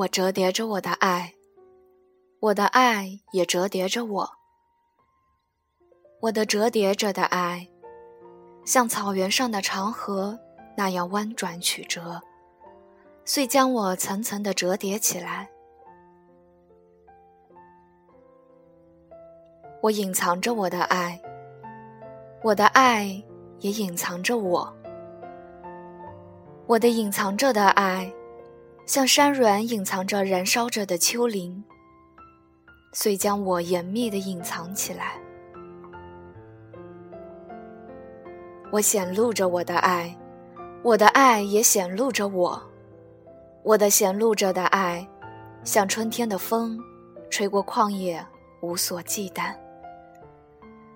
我折叠着我的爱，我的爱也折叠着我。我的折叠着的爱，像草原上的长河那样弯转曲折，遂将我层层的折叠起来。我隐藏着我的爱，我的爱也隐藏着我。我的隐藏着的爱，像山峦隐藏着燃烧着的丘陵，遂将我严密的隐藏起来。我显露着我的爱，我的爱也显露着我。我的显露着的爱，像春天的风，吹过旷野，无所忌惮，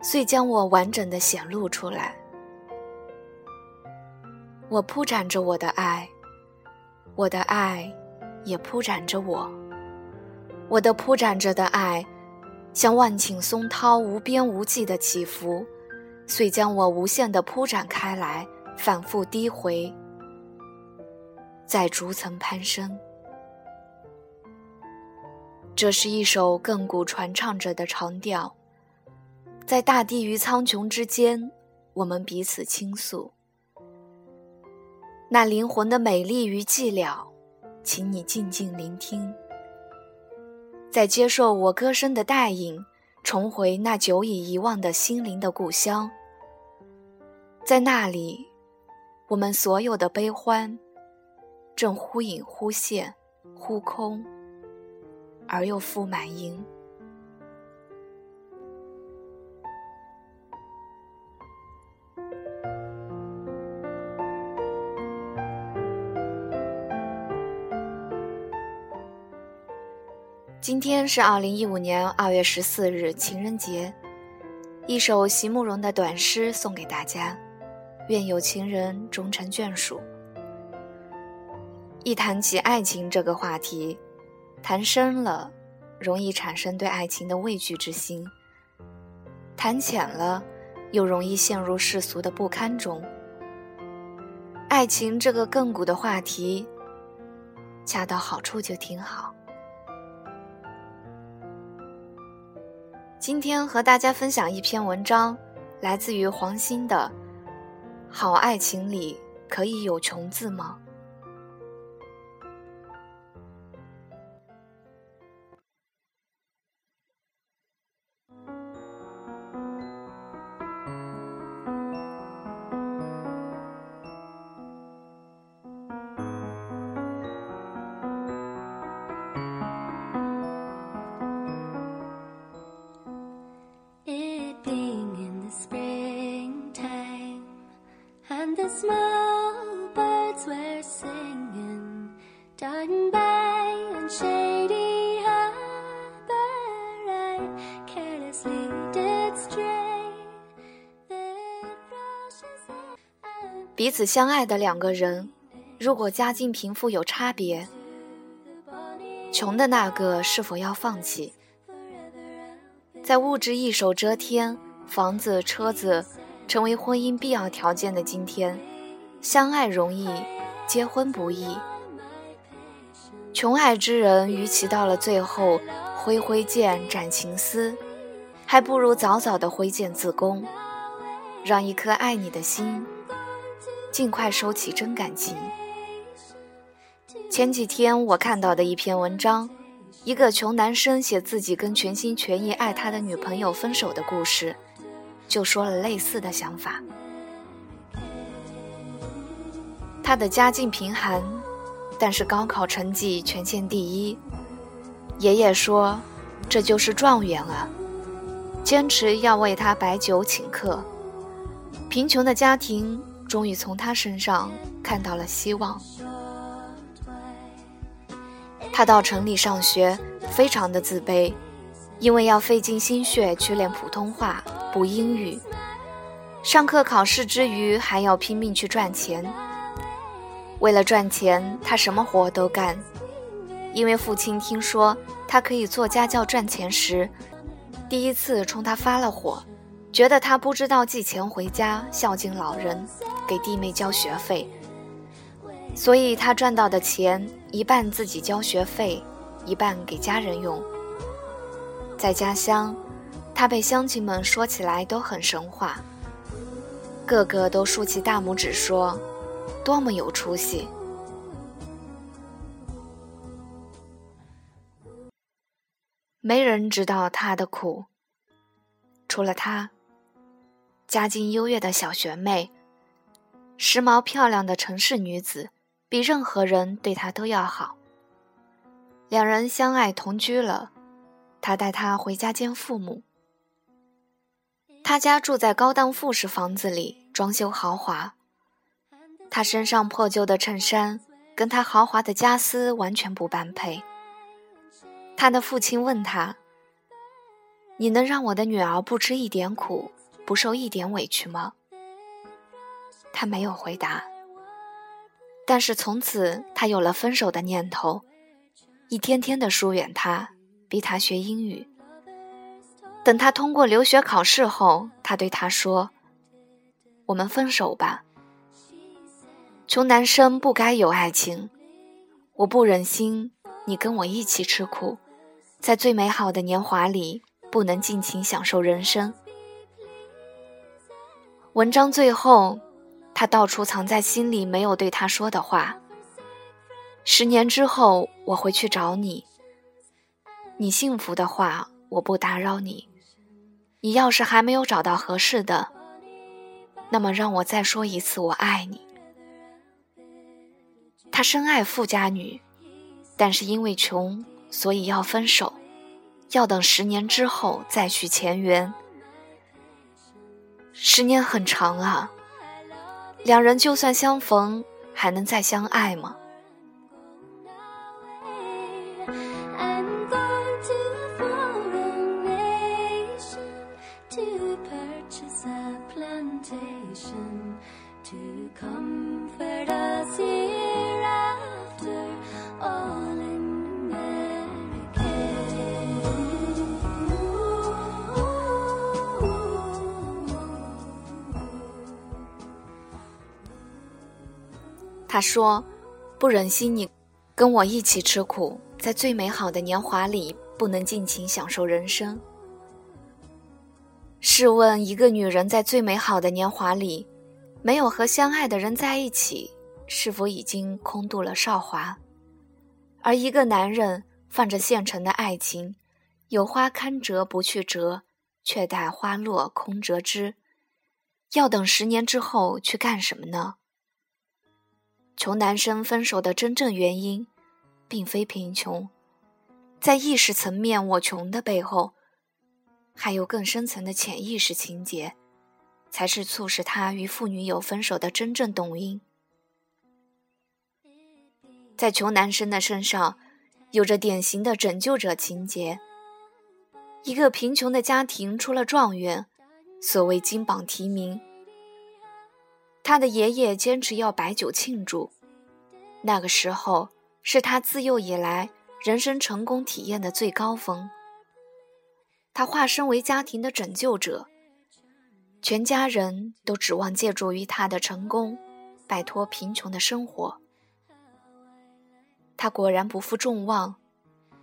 遂将我完整的显露出来。我铺展着我的爱，我的爱也铺展着我。我的铺展着的爱，像万顷松涛，无边无际的起伏。遂将我无限的铺展开来，反复低回，在逐层攀升。这是一首亘古传唱着的长调，在大地与苍穹之间，我们彼此倾诉。那灵魂的美丽与寂寥，请你静静聆听。在接受我歌声的带引，重回那久已遗忘的心灵的故乡。在那里，我们所有的悲欢，正忽隐忽现，忽空而又复满盈。今天是二零一五年二月十四日，情人节。一首席慕容的短诗送给大家。愿有情人终成眷属。一谈起爱情这个话题，谈深了，容易产生对爱情的畏惧之心；谈浅了，又容易陷入世俗的不堪中。爱情这个亘古的话题，恰到好处就挺好。今天和大家分享一篇文章，来自于黄鑫的。好爱情里可以有穷字吗？彼此相爱的两个人，如果家境贫富有差别，穷的那个是否要放弃？在物质一手遮天，房子、车子成为婚姻必要条件的今天，相爱容易，结婚不易。穷爱之人，与其到了最后挥挥剑斩情丝，还不如早早的挥剑自宫，让一颗爱你的心。尽快收起真感情。前几天我看到的一篇文章，一个穷男生写自己跟全心全意爱他的女朋友分手的故事，就说了类似的想法。他的家境贫寒，但是高考成绩全县第一。爷爷说，这就是状元啊，坚持要为他摆酒请客。贫穷的家庭。终于从他身上看到了希望。他到城里上学，非常的自卑，因为要费尽心血去练普通话、补英语，上课考试之余还要拼命去赚钱。为了赚钱，他什么活都干。因为父亲听说他可以做家教赚钱时，第一次冲他发了火，觉得他不知道寄钱回家孝敬老人。给弟妹交学费，所以他赚到的钱一半自己交学费，一半给家人用。在家乡，他被乡亲们说起来都很神话，个个都竖起大拇指说：“多么有出息！”没人知道他的苦，除了他。家境优越的小学妹，时髦漂亮的城市女子，比任何人对他都要好。两人相爱同居了，他带她回家见父母。他家住在高档复式房子里，装修豪华。他身上破旧的衬衫跟他豪华的家私完全不般配。他的父亲问他：“你能让我的女儿不吃一点苦？”不受一点委屈吗？他没有回答。但是从此，他有了分手的念头，一天天的疏远他，逼他学英语。等他通过留学考试后，他对他说：“我们分手吧。穷男生不该有爱情，我不忍心你跟我一起吃苦，在最美好的年华里不能尽情享受人生。”文章最后，他道出藏在心里没有对他说的话。十年之后，我会去找你。你幸福的话，我不打扰你。你要是还没有找到合适的，那么让我再说一次我爱你。他深爱富家女，但是因为穷，所以要分手，要等十年之后再续前缘。十年很长啊，两人就算相逢，还能再相爱吗？说：“不忍心你跟我一起吃苦，在最美好的年华里不能尽情享受人生。试问，一个女人在最美好的年华里，没有和相爱的人在一起，是否已经空度了韶华？而一个男人放着现成的爱情，有花堪折不去折，却待花落空折枝，要等十年之后去干什么呢？”穷男生分手的真正原因，并非贫穷，在意识层面，我穷的背后，还有更深层的潜意识情节，才是促使他与妇女友分手的真正动因。在穷男生的身上，有着典型的拯救者情节。一个贫穷的家庭出了状元，所谓金榜题名。他的爷爷坚持要摆酒庆祝，那个时候是他自幼以来人生成功体验的最高峰。他化身为家庭的拯救者，全家人都指望借助于他的成功，摆脱贫穷的生活。他果然不负众望，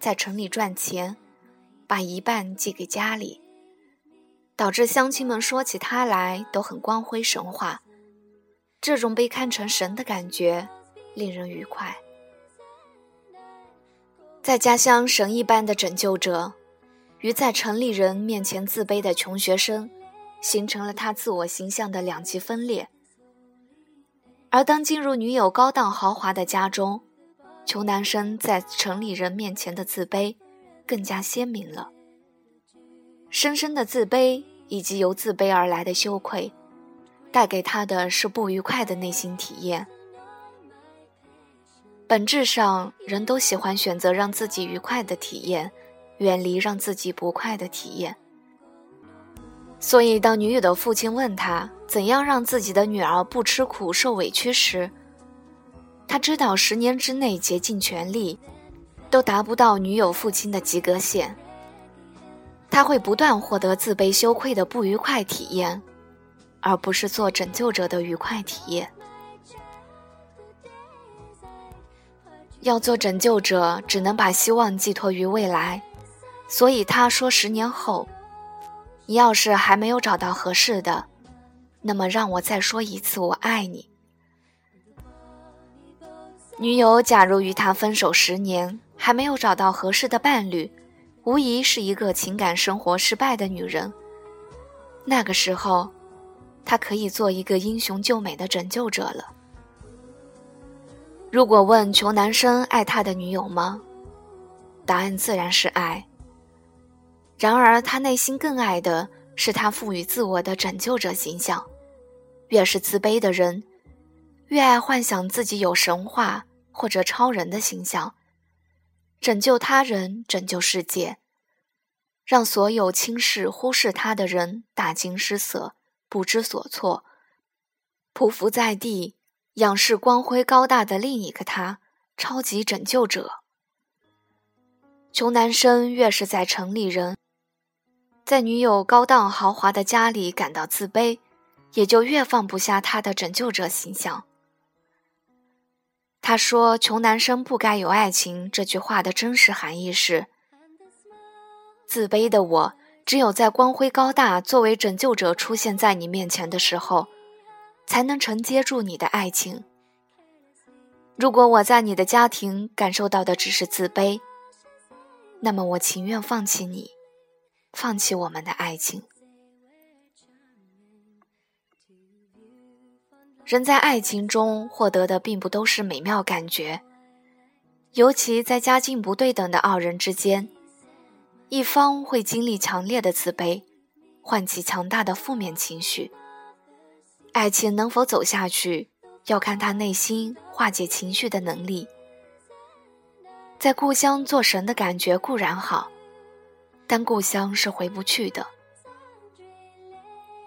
在城里赚钱，把一半寄给家里，导致乡亲们说起他来都很光辉神话。这种被看成神的感觉，令人愉快。在家乡神一般的拯救者，与在城里人面前自卑的穷学生，形成了他自我形象的两极分裂。而当进入女友高档豪华的家中，穷男生在城里人面前的自卑，更加鲜明了。深深的自卑，以及由自卑而来的羞愧。带给他的是不愉快的内心体验。本质上，人都喜欢选择让自己愉快的体验，远离让自己不快的体验。所以，当女友的父亲问他怎样让自己的女儿不吃苦受委屈时，他知道十年之内竭尽全力，都达不到女友父亲的及格线。他会不断获得自卑羞愧的不愉快体验。而不是做拯救者的愉快体验。要做拯救者，只能把希望寄托于未来，所以他说：“十年后，你要是还没有找到合适的，那么让我再说一次，我爱你。”女友假如与他分手十年，还没有找到合适的伴侣，无疑是一个情感生活失败的女人。那个时候，他可以做一个英雄救美的拯救者了。如果问穷男生爱他的女友吗？答案自然是爱。然而，他内心更爱的是他赋予自我的拯救者形象。越是自卑的人，越爱幻想自己有神话或者超人的形象，拯救他人，拯救世界，让所有轻视、忽视他的人大惊失色、不知所措，匍匐在地。仰视光辉高大的另一个他，超级拯救者。穷男生越是在城里人，在女友高档豪华的家里感到自卑，也就越放不下他的拯救者形象。他说：“穷男生不该有爱情。”这句话的真实含义是：自卑的我，只有在光辉高大作为拯救者出现在你面前的时候。才能承接住你的爱情。如果我在你的家庭感受到的只是自卑，那么我情愿放弃你，放弃我们的爱情。人在爱情中获得的并不都是美妙感觉，尤其在家境不对等的二人之间，一方会经历强烈的自卑，唤起强大的负面情绪。爱情能否走下去，要看他内心化解情绪的能力。在故乡做神的感觉固然好，但故乡是回不去的，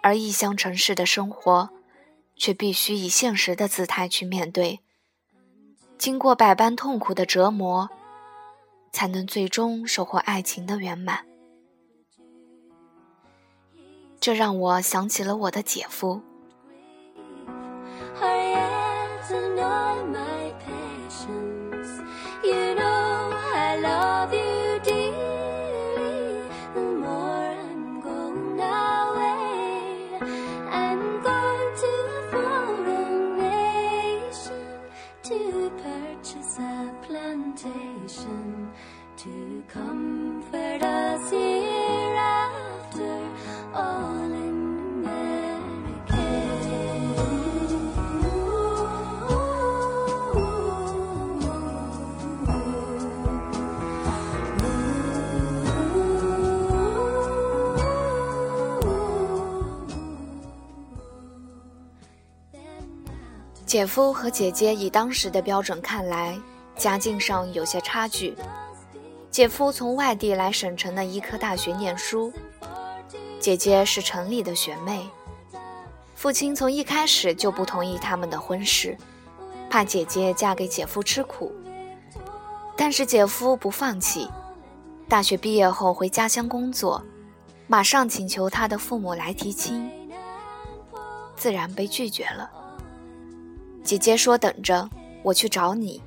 而异乡城市的生活，却必须以现实的姿态去面对。经过百般痛苦的折磨，才能最终收获爱情的圆满。这让我想起了我的姐夫。姐夫和姐姐以当时的标准看来，家境上有些差距。姐夫从外地来省城的医科大学念书，姐姐是城里的学妹。父亲从一开始就不同意他们的婚事，怕姐姐嫁给姐夫吃苦。但是姐夫不放弃，大学毕业后回家乡工作，马上请求他的父母来提亲，自然被拒绝了。姐姐说：“等着，我去找你。”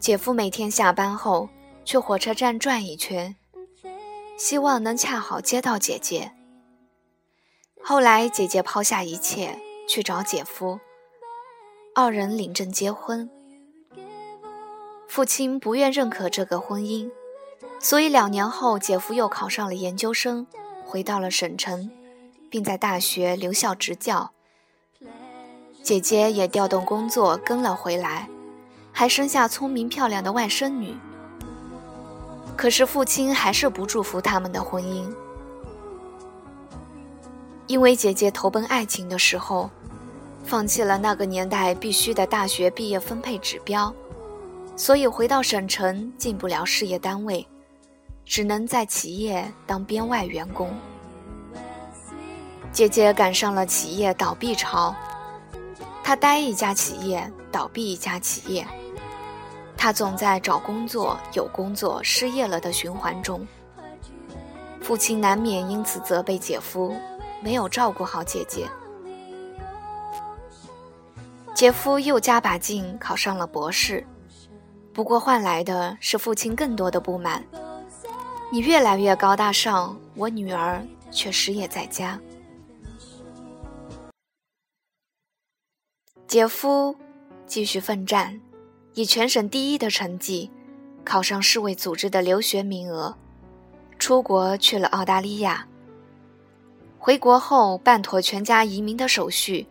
姐夫每天下班后去火车站转一圈，希望能恰好接到姐姐。后来，姐姐抛下一切去找姐夫，二人领证结婚。父亲不愿认可这个婚姻，所以两年后，姐夫又考上了研究生，回到了省城，并在大学留校执教。姐姐也调动工作跟了回来，还生下聪明漂亮的外甥女。可是父亲还是不祝福他们的婚姻，因为姐姐投奔爱情的时候，放弃了那个年代必须的大学毕业分配指标，所以回到省城进不了事业单位，只能在企业当编外员工。姐姐赶上了企业倒闭潮。他待一家企业，倒闭一家企业，他总在找工作、有工作、失业了的循环中。父亲难免因此责备姐夫没有照顾好姐姐。姐夫又加把劲考上了博士，不过换来的是父亲更多的不满。你越来越高大上，我女儿却失业在家。姐夫继续奋战，以全省第一的成绩考上世卫组织的留学名额，出国去了澳大利亚。回国后办妥全家移民的手续，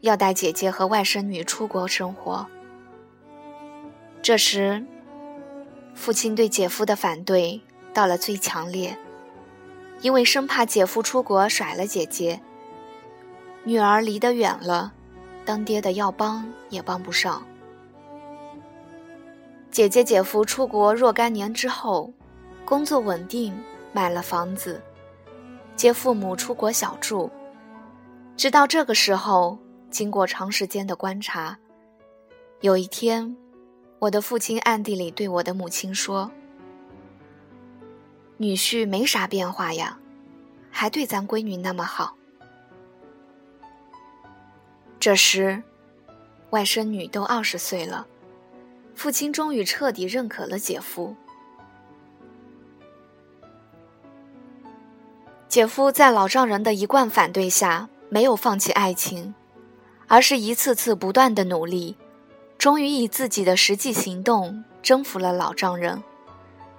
要带姐姐和外甥女出国生活。这时，父亲对姐夫的反对到了最强烈，因为生怕姐夫出国甩了姐姐，女儿离得远了，当爹的要帮也帮不上。姐姐姐夫出国若干年之后，工作稳定，买了房子，接父母出国小住。直到这个时候，经过长时间的观察，有一天。我的父亲暗地里对我的母亲说：“女婿没啥变化呀，还对咱闺女那么好。”这时，外甥女都二十岁了，父亲终于彻底认可了姐夫。姐夫在老丈人的一贯反对下，没有放弃爱情，而是一次次不断的努力。终于以自己的实际行动征服了老丈人，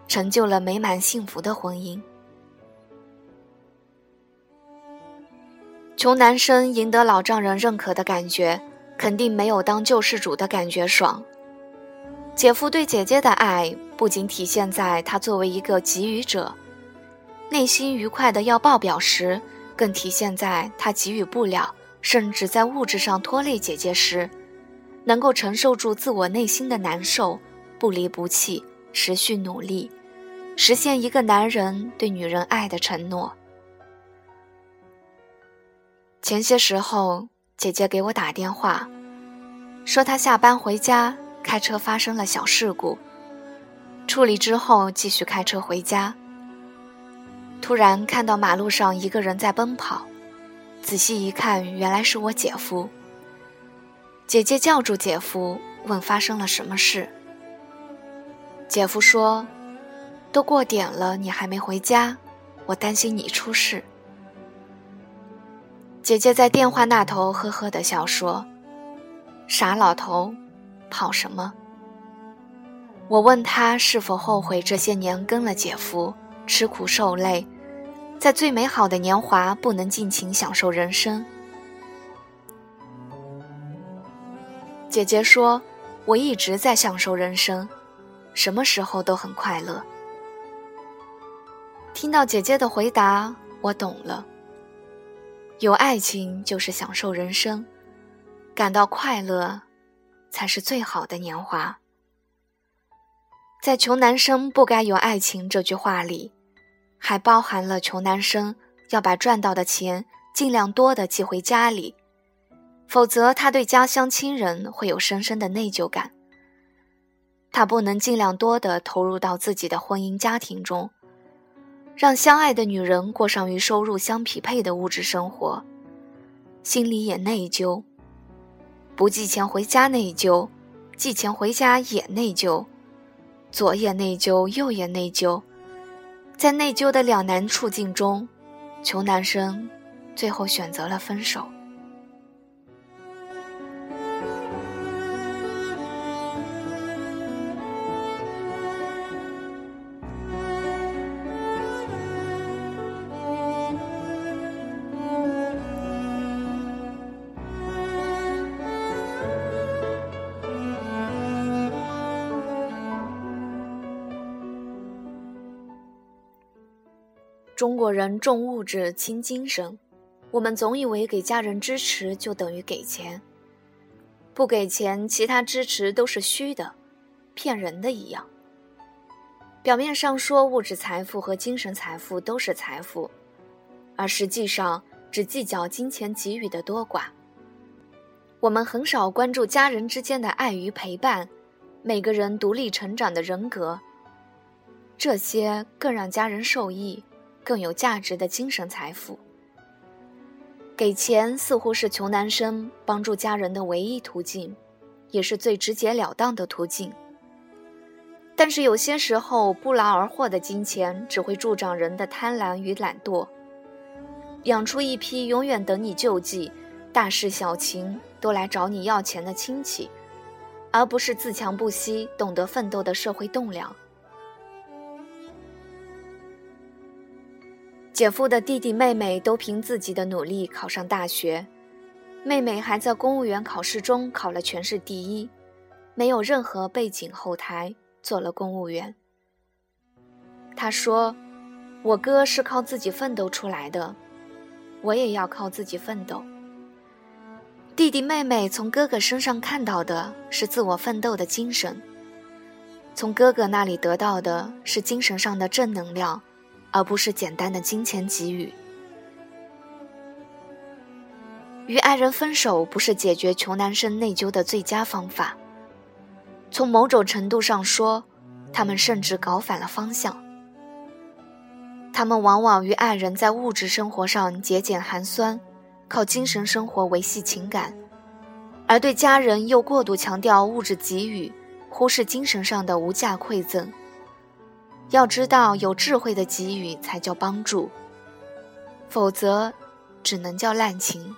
成就了美满幸福的婚姻。穷男生赢得老丈人认可的感觉，肯定没有当救世主的感觉爽。姐夫对姐姐的爱，不仅体现在他作为一个给予者，内心愉快的要爆表时，更体现在他给予不了，甚至在物质上拖累姐姐时。能够承受住自我内心的难受，不离不弃，持续努力，实现一个男人对女人爱的承诺。前些时候，姐姐给我打电话，说她下班回家开车发生了小事故，处理之后继续开车回家，突然看到马路上一个人在奔跑，仔细一看，原来是我姐夫。姐姐叫住姐夫，问发生了什么事。姐夫说：“都过点了，你还没回家，我担心你出事。”姐姐在电话那头呵呵的笑说：“傻老头，跑什么？”我问她是否后悔这些年跟了姐夫，吃苦受累，在最美好的年华不能尽情享受人生。姐姐说：“我一直在享受人生，什么时候都很快乐。”听到姐姐的回答，我懂了。有爱情就是享受人生，感到快乐，才是最好的年华。在“穷男生不该有爱情”这句话里，还包含了穷男生要把赚到的钱尽量多的寄回家里。否则，他对家乡亲人会有深深的内疚感。他不能尽量多的投入到自己的婚姻家庭中，让相爱的女人过上与收入相匹配的物质生活，心里也内疚。不寄钱回家内疚，寄钱回家也内疚，左也内疚，右也内疚，在内疚的两难处境中，穷男生最后选择了分手。中国人重物质轻精神，我们总以为给家人支持就等于给钱，不给钱，其他支持都是虚的、骗人的一样。表面上说物质财富和精神财富都是财富，而实际上只计较金钱给予的多寡。我们很少关注家人之间的爱与陪伴，每个人独立成长的人格，这些更让家人受益。更有价值的精神财富。给钱似乎是穷男生帮助家人的唯一途径，也是最直截了当的途径。但是有些时候，不劳而获的金钱只会助长人的贪婪与懒惰，养出一批永远等你救济、大事小情都来找你要钱的亲戚，而不是自强不息、懂得奋斗的社会栋梁。姐夫的弟弟妹妹都凭自己的努力考上大学，妹妹还在公务员考试中考了全市第一，没有任何背景后台。做了公务员。他说：“我哥是靠自己奋斗出来的，我也要靠自己奋斗。”弟弟妹妹从哥哥身上看到的是自我奋斗的精神，从哥哥那里得到的是精神上的正能量，而不是简单的金钱给予。与爱人分手不是解决穷男生内疚的最佳方法。从某种程度上说，他们甚至搞反了方向。他们往往与爱人在物质生活上节俭寒酸，靠精神生活维系情感，而对家人又过度强调物质给予，忽视精神上的无价馈赠。要知道，有智慧的给予才叫帮助，否则，只能叫滥情。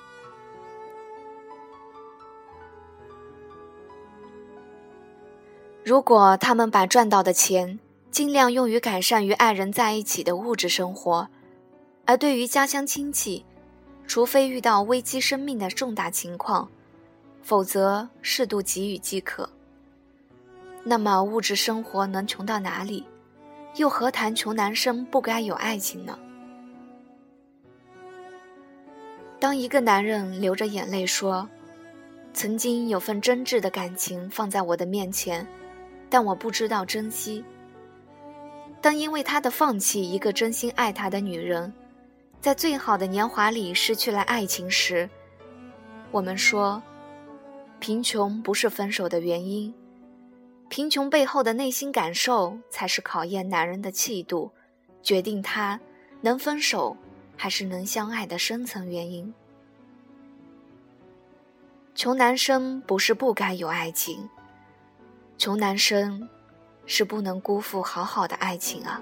如果他们把赚到的钱尽量用于改善与爱人在一起的物质生活，而对于家乡亲戚，除非遇到危机生命的重大情况，否则适度给予即可。那么物质生活能穷到哪里？又何谈穷男生不该有爱情呢？当一个男人流着眼泪说：“曾经有份真挚的感情放在我的面前。”但我不知道珍惜。当因为他的放弃，一个真心爱他的女人，在最好的年华里失去了爱情时，我们说，贫穷不是分手的原因，贫穷背后的内心感受才是考验男人的气度，决定他能分手还是能相爱的深层原因。穷男生不是不该有爱情。穷男生，是不能辜负好好的爱情啊。